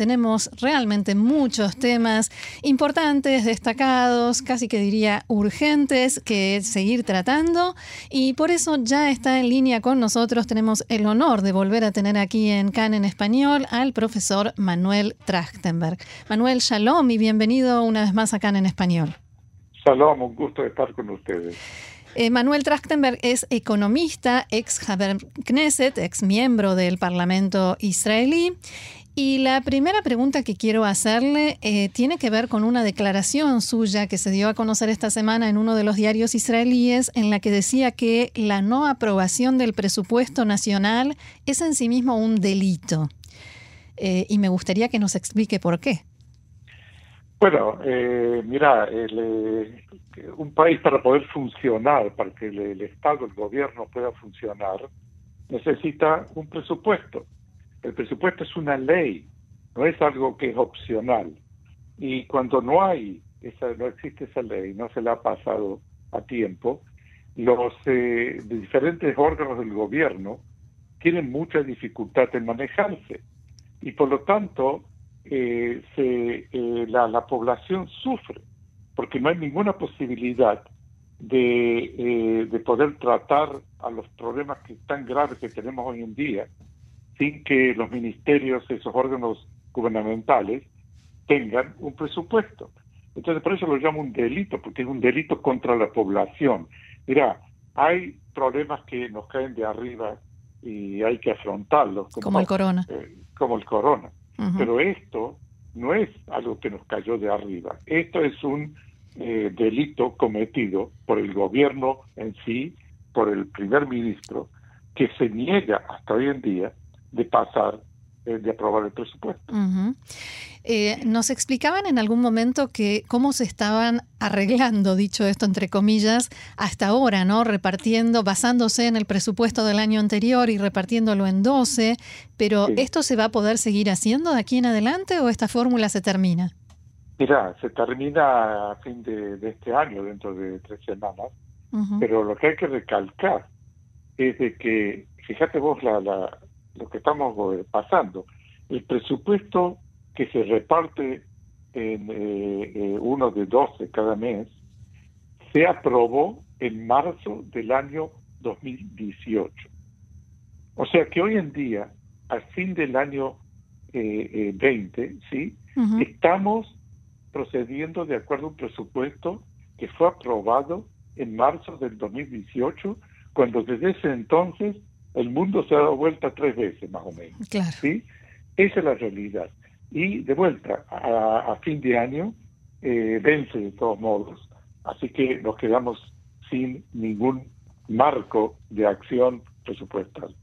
tenemos realmente muchos temas importantes, destacados, casi que diría urgentes que seguir tratando y por eso ya está en línea con nosotros. Tenemos el honor de volver a tener aquí en CAN en español al profesor Manuel Trachtenberg. Manuel, shalom y bienvenido una vez más a CAN en español. Shalom, un gusto estar con ustedes. Eh, Manuel Trachtenberg es economista, ex Haber Knesset, ex miembro del Parlamento israelí y la primera pregunta que quiero hacerle eh, tiene que ver con una declaración suya que se dio a conocer esta semana en uno de los diarios israelíes en la que decía que la no aprobación del presupuesto nacional es en sí mismo un delito. Eh, y me gustaría que nos explique por qué. Bueno, eh, mira, un país para poder funcionar, para que el Estado, el gobierno pueda funcionar, necesita un presupuesto el presupuesto es una ley, no es algo que es opcional. Y cuando no hay, esa, no existe esa ley, no se la ha pasado a tiempo, los eh, diferentes órganos del gobierno tienen mucha dificultad en manejarse y por lo tanto eh, eh, la, la, población sufre porque no hay ninguna posibilidad de, de poder tratar a los problemas que tan graves que tenemos hoy en día sin que los ministerios, esos órganos gubernamentales, tengan un presupuesto. Entonces, por eso lo llamo un delito, porque es un delito contra la población. Mira, hay problemas que nos caen de arriba y hay que afrontarlos. Como, el corona. Eh, como el corona. Pero esto no es algo que nos cayó de arriba. Esto es un eh, delito cometido por el gobierno en sí, por el primer ministro, que se niega hasta hoy en día de pasar, eh, de aprobar el presupuesto. Eh, nos explicaban en algún momento que cómo se estaban arreglando, dicho esto entre comillas, hasta ahora, ¿no? Repartiendo, basándose en el presupuesto del año anterior y repartiéndolo en 12, pero ¿esto se va a poder seguir haciendo de aquí en adelante o esta fórmula se termina? Mira, se termina a fin de, este año, dentro de tres semanas, pero lo que hay que recalcar es de que, fíjate vos la, la, lo que estamos eh, pasando. El presupuesto que se reparte en eh, eh, uno de 12 cada mes se aprobó en marzo del año 2018. O sea que hoy en día, al fin del año 20, ¿sí? estamos procediendo de acuerdo a un presupuesto que fue aprobado en marzo del 2018, cuando desde ese entonces el mundo se ha dado vuelta tres veces, más o menos. ¿sí? Esa es la realidad. Y de vuelta, a, fin de año, eh, vence de todos modos. Así que nos quedamos sin ningún marco de acción presupuestal.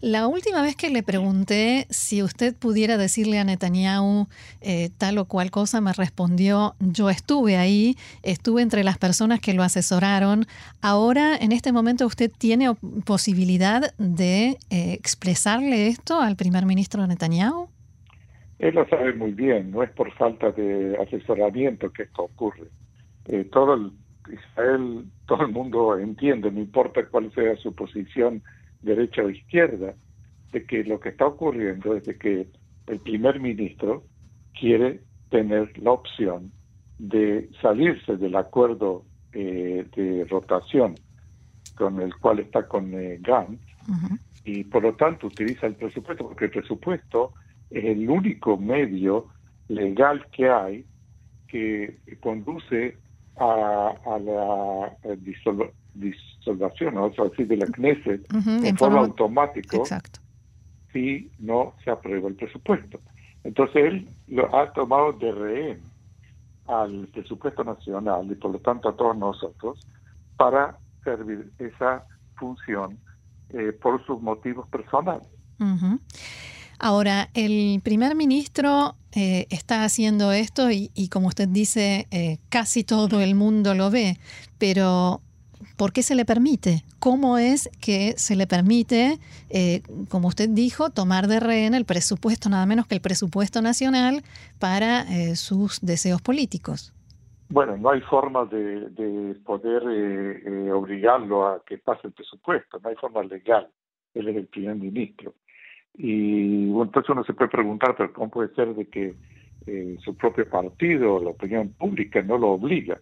La última vez que le pregunté si usted pudiera decirle a Netanyahu eh, tal o cual cosa, me respondió, yo estuve ahí, estuve entre las personas que lo asesoraron. Ahora, en este momento, ¿usted tiene posibilidad de eh, expresarle esto al primer ministro Netanyahu? Él lo sabe muy bien, no es por falta de asesoramiento que esto ocurre. Eh, todo el Israel, todo el mundo entiende, no importa cuál sea su posición derecha o izquierda, de que lo que está ocurriendo es de que el primer ministro quiere tener la opción de salirse del acuerdo eh, de rotación con el cual está con eh, Gantz y por lo tanto utiliza el presupuesto porque el presupuesto es el único medio legal que hay que conduce a, la eh, disolvación, o sea, de la Knesset en, forma, automática si no se aprueba el presupuesto. Entonces él lo ha tomado de rehén al presupuesto nacional y por lo tanto a todos nosotros para servir esa función eh, por sus motivos personales. Ahora, el primer ministro eh, está haciendo esto y, como usted dice, eh, casi todo el mundo lo ve, pero ¿por qué se le permite? ¿Cómo es que se le permite, eh, como usted dijo, tomar de rehén el presupuesto, nada menos que el presupuesto nacional, para sus deseos políticos? Bueno, no hay forma de, poder eh, eh, obligarlo a que pase el presupuesto, no hay forma legal. Él es el primer ministro. Y bueno, entonces uno se puede preguntar, pero ¿cómo puede ser de que eh, su propio partido, la opinión pública, no lo obliga?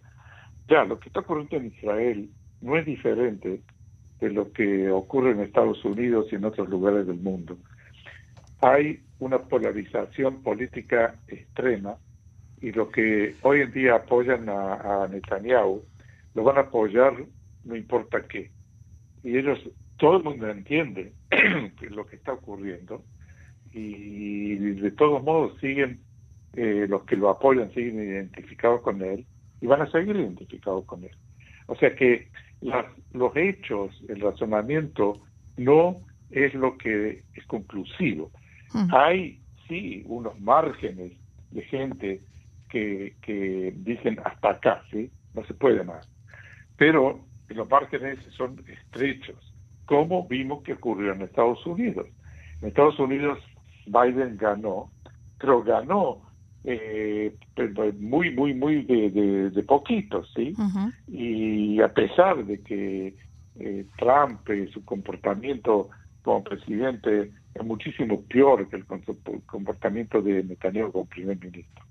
Ya, lo que está ocurriendo en Israel no es diferente de lo que ocurre en Estados Unidos y en otros lugares del mundo. Hay una polarización política extrema y lo que hoy en día apoyan a, Netanyahu lo van a apoyar no importa qué. Y ellos, todo el mundo entiende lo que está ocurriendo y de todos modos siguen, eh, los que lo apoyan siguen identificados con él y van a seguir identificados con él. O sea que los hechos, el razonamiento no es lo que es conclusivo. Mm. Hay, sí, unos márgenes de gente que, dicen hasta acá, ¿sí? No se puede más. Pero los márgenes son estrechos, como vimos que ocurrió en Estados Unidos. En Estados Unidos Biden ganó, pero ganó eh, muy, muy, muy de, de, poquito, ¿sí? Y a pesar de que eh, Trump, y su comportamiento como presidente es muchísimo peor que el comportamiento de Netanyahu como primer ministro.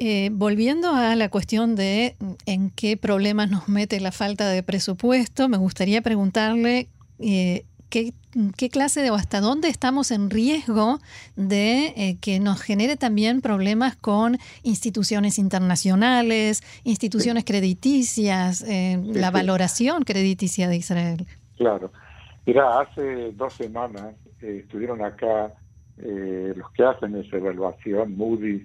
Eh, volviendo a la cuestión de mm, en qué problemas nos mete la falta de presupuesto, me gustaría preguntarle eh, qué, clase de o hasta dónde estamos en riesgo de eh, que nos genere también problemas con instituciones internacionales, instituciones crediticias, la valoración crediticia de Israel. Claro. Mira, hace dos semanas estuvieron acá eh, los que hacen esa evaluación, Moody's,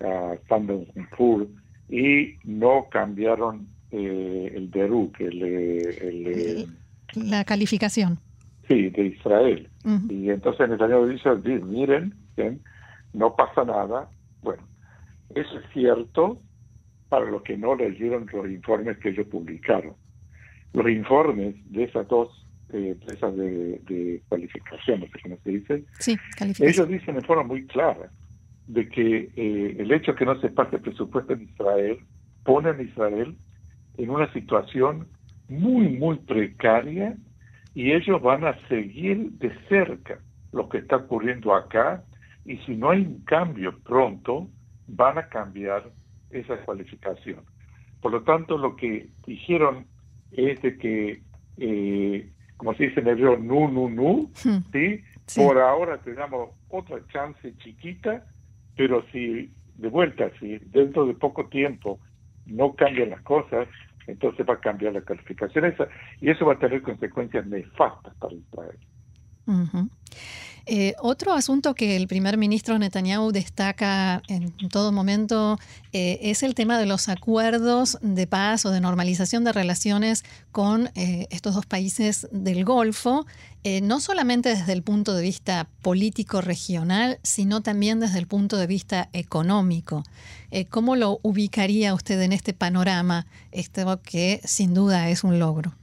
uh, Standard Poor's, y no cambiaron eh, el DERU, que el, la calificación. Sí, de Israel. Y entonces Netanyahu dice, miren, no pasa nada. Bueno, eso es cierto para los que no leyeron los informes que ellos publicaron. Los informes de esas dos empresas de, de, cualificación, no sé cómo se dice, ellos dicen de forma muy clara de que eh, el hecho de que no se pase presupuesto en Israel pone a Israel en una situación muy, muy precaria y ellos van a seguir de cerca lo que está ocurriendo acá y si no hay un cambio pronto, van a cambiar esa cualificación. Por lo tanto, lo que dijeron es de que eh, como se dice en hebreo, nu, nu, nu, hmm. ¿sí? Por ahora tenemos otra chance chiquita, pero si de vuelta, si dentro de poco tiempo no cambian las cosas, entonces va a cambiar la calificación esa y eso va a tener consecuencias nefastas para Israel. Eh, otro asunto que el primer ministro Netanyahu destaca en todo momento eh, es el tema de los acuerdos de paz o de normalización de relaciones con eh, estos dos países del Golfo, no solamente desde el punto de vista político regional, sino también desde el punto de vista económico. ¿Cómo lo ubicaría usted en este panorama, esto que sin duda es un logro?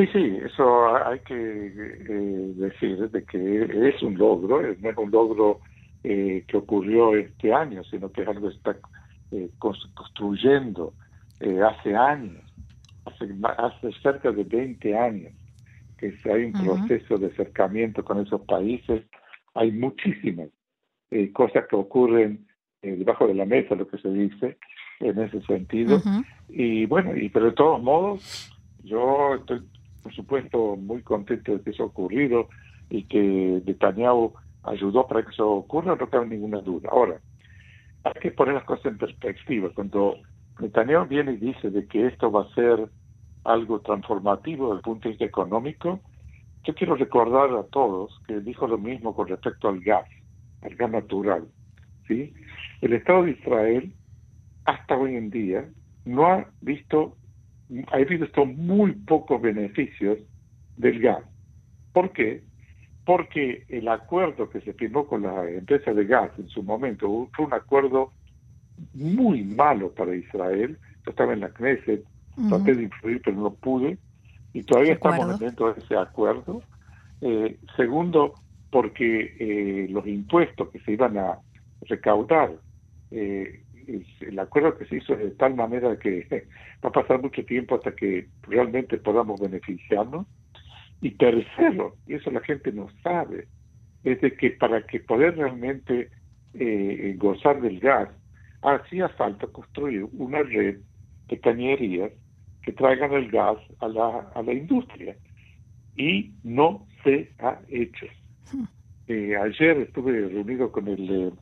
Sí, sí, eso hay que eh, decir de que es un logro, no es un logro eh, que ocurrió este año, sino que es algo que está eh, construyendo hace años, hace, cerca de 20 años que hay un proceso de acercamiento con esos países. Hay muchísimas cosas que ocurren debajo de la mesa, lo que se dice, en ese sentido. Y bueno, y pero de todos modos, yo estoy por supuesto, muy contento de que eso ha ocurrido y que Netanyahu ayudó para que eso ocurra, no cabe ninguna duda. Ahora, hay que poner las cosas en perspectiva. Cuando Netanyahu viene y dice de que esto va a ser algo transformativo desde el punto de vista económico, yo quiero recordar a todos que dijo lo mismo con respecto al gas, al gas natural. ¿sí? El Estado de Israel, hasta hoy en día, no ha visto ha visto muy pocos beneficios del gas. ¿Por qué? Porque el acuerdo que se firmó con la empresa de gas en su momento fue un acuerdo muy malo para Israel. Yo estaba en la Knesset, traté de influir, pero no pude. Y todavía estamos dentro de ese acuerdo. Eh, segundo, porque eh, los impuestos que se iban a recaudar eh, el acuerdo que se hizo de tal manera que va a pasar mucho tiempo hasta que realmente podamos beneficiarnos. Y tercero, y eso la gente no sabe, es de que para que poder realmente eh, gozar del gas, hacía falta construir una red de cañerías que traigan el gas a la, a la industria. Y no se ha hecho. Hmm. Eh, ayer estuve reunido con el,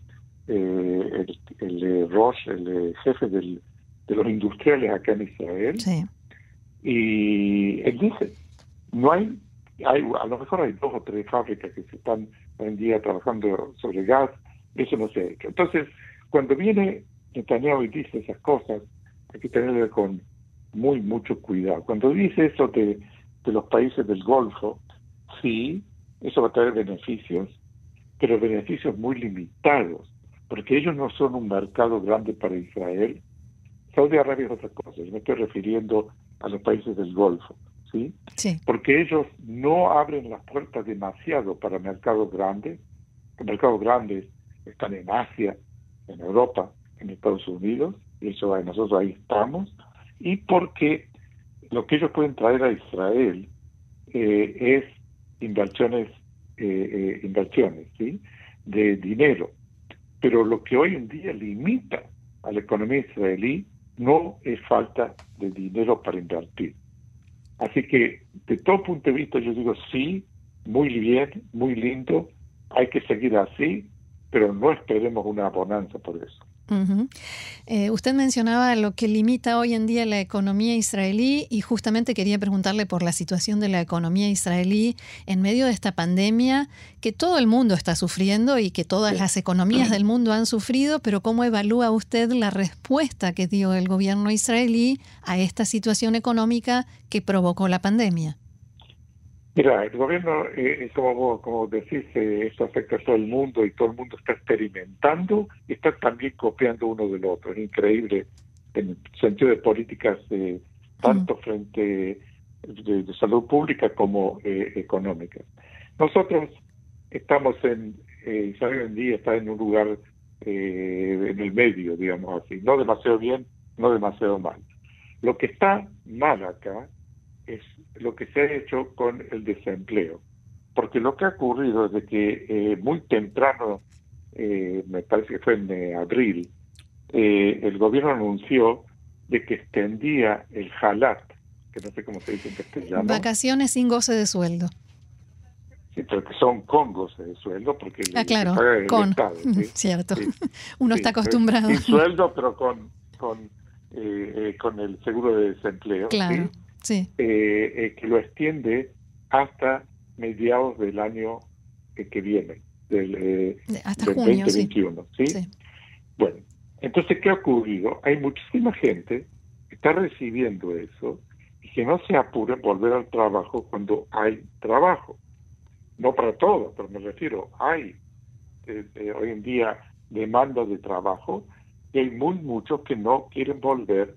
eh, el, el, Roche, el jefe del, de los industriales acá en Israel, y él dice, no hay, hay, a lo mejor hay dos o tres fábricas que se están hoy en día trabajando sobre gas, eso no se ha hecho. Entonces, cuando viene Netanyahu y dice esas cosas, hay que tenerle con muy mucho cuidado. Cuando dice eso de, de los países del Golfo, sí, eso va a traer beneficios, pero beneficios muy limitados, porque ellos no son un mercado grande para Israel. Saudi Arabia es otra cosa, yo me estoy refiriendo a los países del Golfo, ¿sí? sí. Porque ellos no abren las puertas demasiado para mercados grandes. Los mercados grandes están en Asia, en Europa, en Estados Unidos, y eso nosotros ahí estamos, y porque lo que ellos pueden traer a Israel eh, es inversiones, eh, eh, inversiones, ¿sí? De dinero. Pero lo que hoy en día limita a la economía israelí no es falta de dinero para invertir. Así que, de todo punto de vista, yo digo sí, muy bien, muy lindo, hay que seguir así, pero no esperemos una bonanza por eso. Eh, usted mencionaba lo que limita hoy en día la economía israelí y justamente quería preguntarle por la situación de la economía israelí en medio de esta pandemia que todo el mundo está sufriendo y que todas las economías del mundo han sufrido, pero ¿cómo evalúa usted la respuesta que dio el gobierno israelí a esta situación económica que provocó la pandemia? Mira, el gobierno, eh, como, como decís, eh, esto afecta a todo el mundo y todo el mundo está experimentando y está también copiando uno del otro. Es increíble en el sentido de políticas eh, tanto mm. frente de, salud pública como eh, económica. Nosotros estamos en, hoy en día está en un lugar en el medio, digamos así, no demasiado bien, no demasiado mal. Lo que está mal acá es lo que se ha hecho con el desempleo. Porque lo que ha ocurrido es de que eh, muy temprano, eh, me parece que fue en eh, abril, el gobierno anunció de que extendía el halat, que no sé cómo se dice en castellano. Vacaciones sin goce de sueldo. Sí, pero que son con goce de sueldo, porque ah, claro, con, cierto. Uno está acostumbrado. Sin sueldo, pero con, con, con el seguro de desempleo. Claro. Eh, eh, que lo extiende hasta mediados del año que viene, del, eh, hasta junio, 2021. ¿sí? Bueno, entonces, ¿qué ha ocurrido? Hay muchísima gente que está recibiendo eso y que no se apure en volver al trabajo cuando hay trabajo. No para todos, pero me refiero, hay hoy en día demanda de trabajo y hay muy muchos que no quieren volver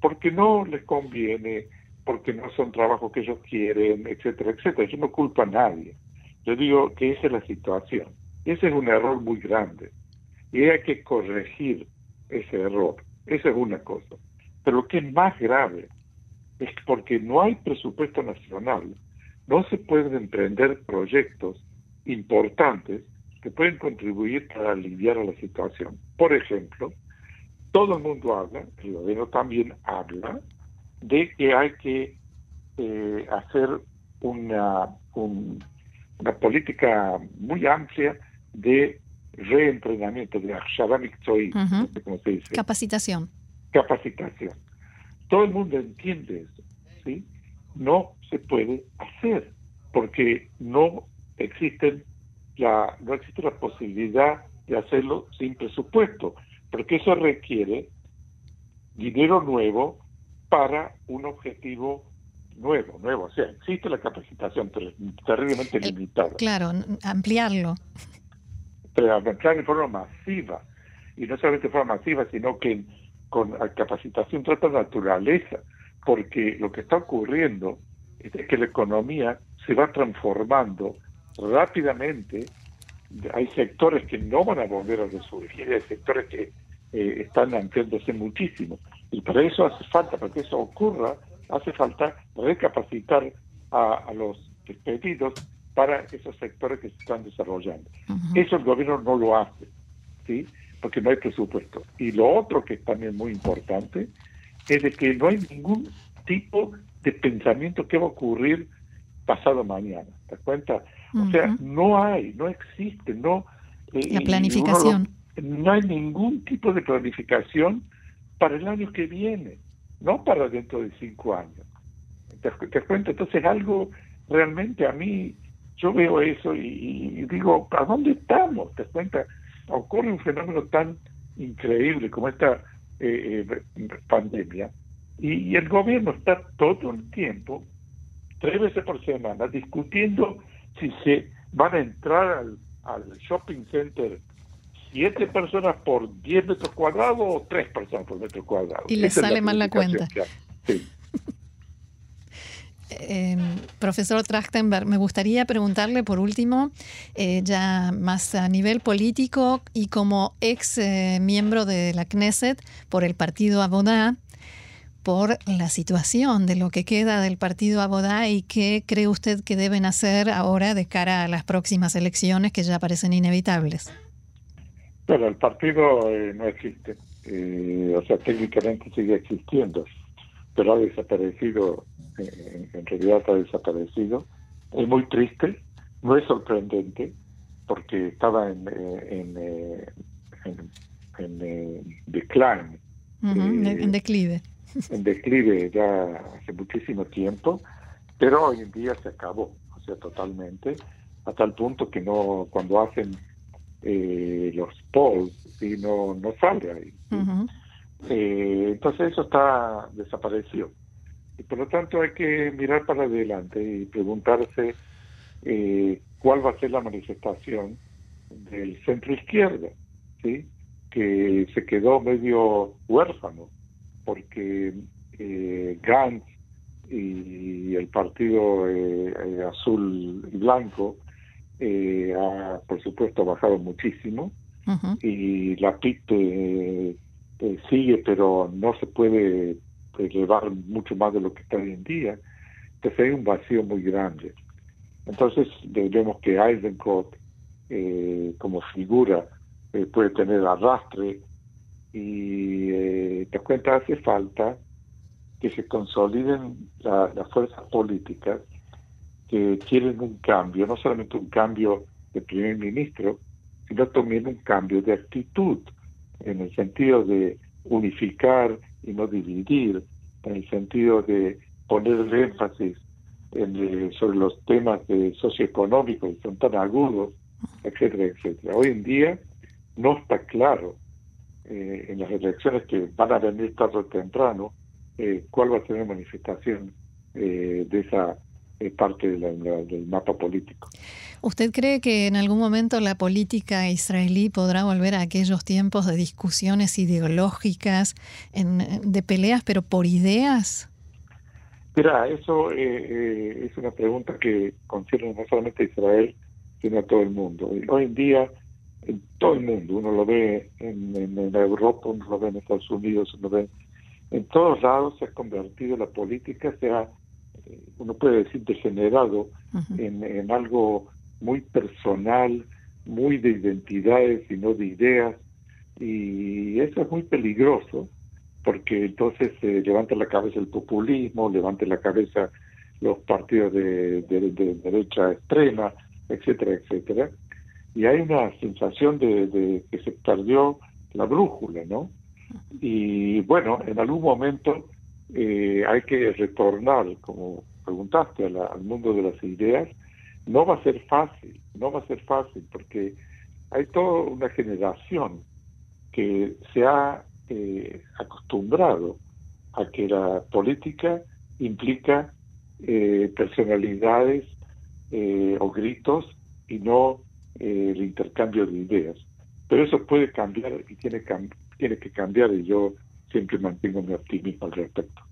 porque no les conviene porque no son trabajos que ellos quieren, etcétera, etcétera. Yo no culpo a nadie. Yo digo que esa es la situación. Ese es un error muy grande. Y hay que corregir ese error. Esa es una cosa. Pero lo que es más grave es porque no hay presupuesto nacional. No se pueden emprender proyectos importantes que pueden contribuir para aliviar a la situación. Por ejemplo, todo el mundo habla, el gobierno también habla de que hay que eh, hacer una, una política muy amplia de reentrenamiento, de como se dice. Capacitación. Capacitación. Todo el mundo entiende eso, ¿sí? No se puede hacer porque no existen la, no existe la posibilidad de hacerlo sin presupuesto, porque eso requiere dinero nuevo para un objetivo nuevo, nuevo. O sea, existe la capacitación, pero terriblemente eh, limitada. Claro, ampliarlo. Pero ampliar de forma masiva. Y no solamente de forma masiva, sino que con capacitación trata naturaleza. Porque lo que está ocurriendo es que la economía se va transformando rápidamente. Hay sectores que no van a volver a resurgir, hay sectores que eh, están ampliándose muchísimo. Y para eso hace falta, para que eso ocurra, hace falta recapacitar a, los despedidos para esos sectores que se están desarrollando. Eso el gobierno no lo hace, ¿sí? Porque no hay presupuesto. Y lo otro que es también muy importante es de que no hay ningún tipo de pensamiento que va a ocurrir pasado mañana. ¿Te das cuenta? O sea, no hay, no existe, no... Eh, La planificación. no hay ningún tipo de planificación para el año que viene, no para dentro de cinco años. ¿Te, das cuenta? Entonces algo realmente a mí, yo veo eso y, digo, ¿a dónde estamos? ¿Te cuenta? Ocurre un fenómeno tan increíble como esta eh, eh, pandemia y, el gobierno está todo el tiempo, tres veces por semana, discutiendo si se van a entrar al, shopping center siete personas por diez metros cuadrados o tres personas por metro cuadrado. Y les sale mal la cuenta. Sí. Eh, profesor Trachtenberg, me gustaría preguntarle por último, eh, ya más a nivel político y como ex eh, miembro de la Knesset por el partido Abodá, por la situación de lo que queda del partido Abodá y qué cree usted que deben hacer ahora de cara a las próximas elecciones que ya parecen inevitables. Bueno, el partido eh, no existe, eh, o sea, técnicamente sigue existiendo, pero ha desaparecido, eh, en realidad ha desaparecido. Es muy triste, no es sorprendente, porque estaba en, en, en, en decline. en declive en declive ya hace muchísimo tiempo, pero hoy en día se acabó, o sea, totalmente, a tal punto que no cuando hacen eh, los polls y no, no sale ahí. Eh, entonces eso está desaparecido. Y por lo tanto hay que mirar para adelante y preguntarse eh, cuál va a ser la manifestación del centro izquierda, ¿sí? que se quedó medio huérfano porque eh, Gantz y el partido eh, azul y blanco eh, ha, por supuesto, bajado muchísimo y la PIT sigue, pero no se puede elevar mucho más de lo que está hoy en día. Entonces hay un vacío muy grande. Entonces vemos que Eisenkot como figura puede tener arrastre y eh, te cuenta hace falta que se consoliden las fuerzas políticas que quieren un cambio, no solamente un cambio de primer ministro, sino también un cambio de actitud, en el sentido de unificar y no dividir, en el sentido de poner énfasis eh, sobre los temas de socioeconómicos que son tan agudos, etcétera, etcétera. Hoy en día no está claro eh, en las elecciones que van a venir tarde o temprano, eh, cuál va a ser la manifestación de esa parte del mapa político. ¿Usted cree que en algún momento la política israelí podrá volver a aquellos tiempos de discusiones ideológicas, de peleas, pero por ideas? Mira, eso es una pregunta que concierne no solamente a Israel, sino a todo el mundo. Hoy en día en todo el mundo. Uno lo ve en, Europa, uno lo ve en Estados Unidos, uno lo ve en todos lados. Se ha convertido la política, se ha, eh, uno puede decir, degenerado en, en algo muy personal, muy de identidades y no de ideas. Y eso es muy peligroso porque entonces se levanta la cabeza el populismo, levanta la cabeza los partidos de derecha extrema, etcétera, etcétera y hay una sensación de, que se perdió la brújula, ¿no? Y bueno, en algún momento eh, hay que retornar, como preguntaste, al mundo de las ideas. No va a ser fácil, no va a ser fácil, porque hay toda una generación que se ha eh, acostumbrado a que la política implica eh, personalidades o gritos y no eh, el intercambio de ideas. Pero eso puede cambiar y tiene, tiene que cambiar y yo siempre mantengo mi optimismo al respecto.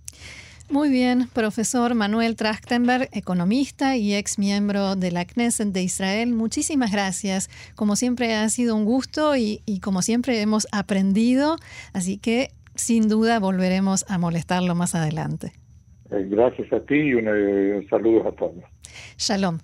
Muy bien, profesor Manuel Trachtenberg, economista y ex miembro de la Knesset de Israel. Muchísimas gracias. Como siempre ha sido un gusto y, y como siempre hemos aprendido, así que sin duda volveremos a molestarlo más adelante. Eh, gracias a ti y un, eh, saludos a todos. Shalom.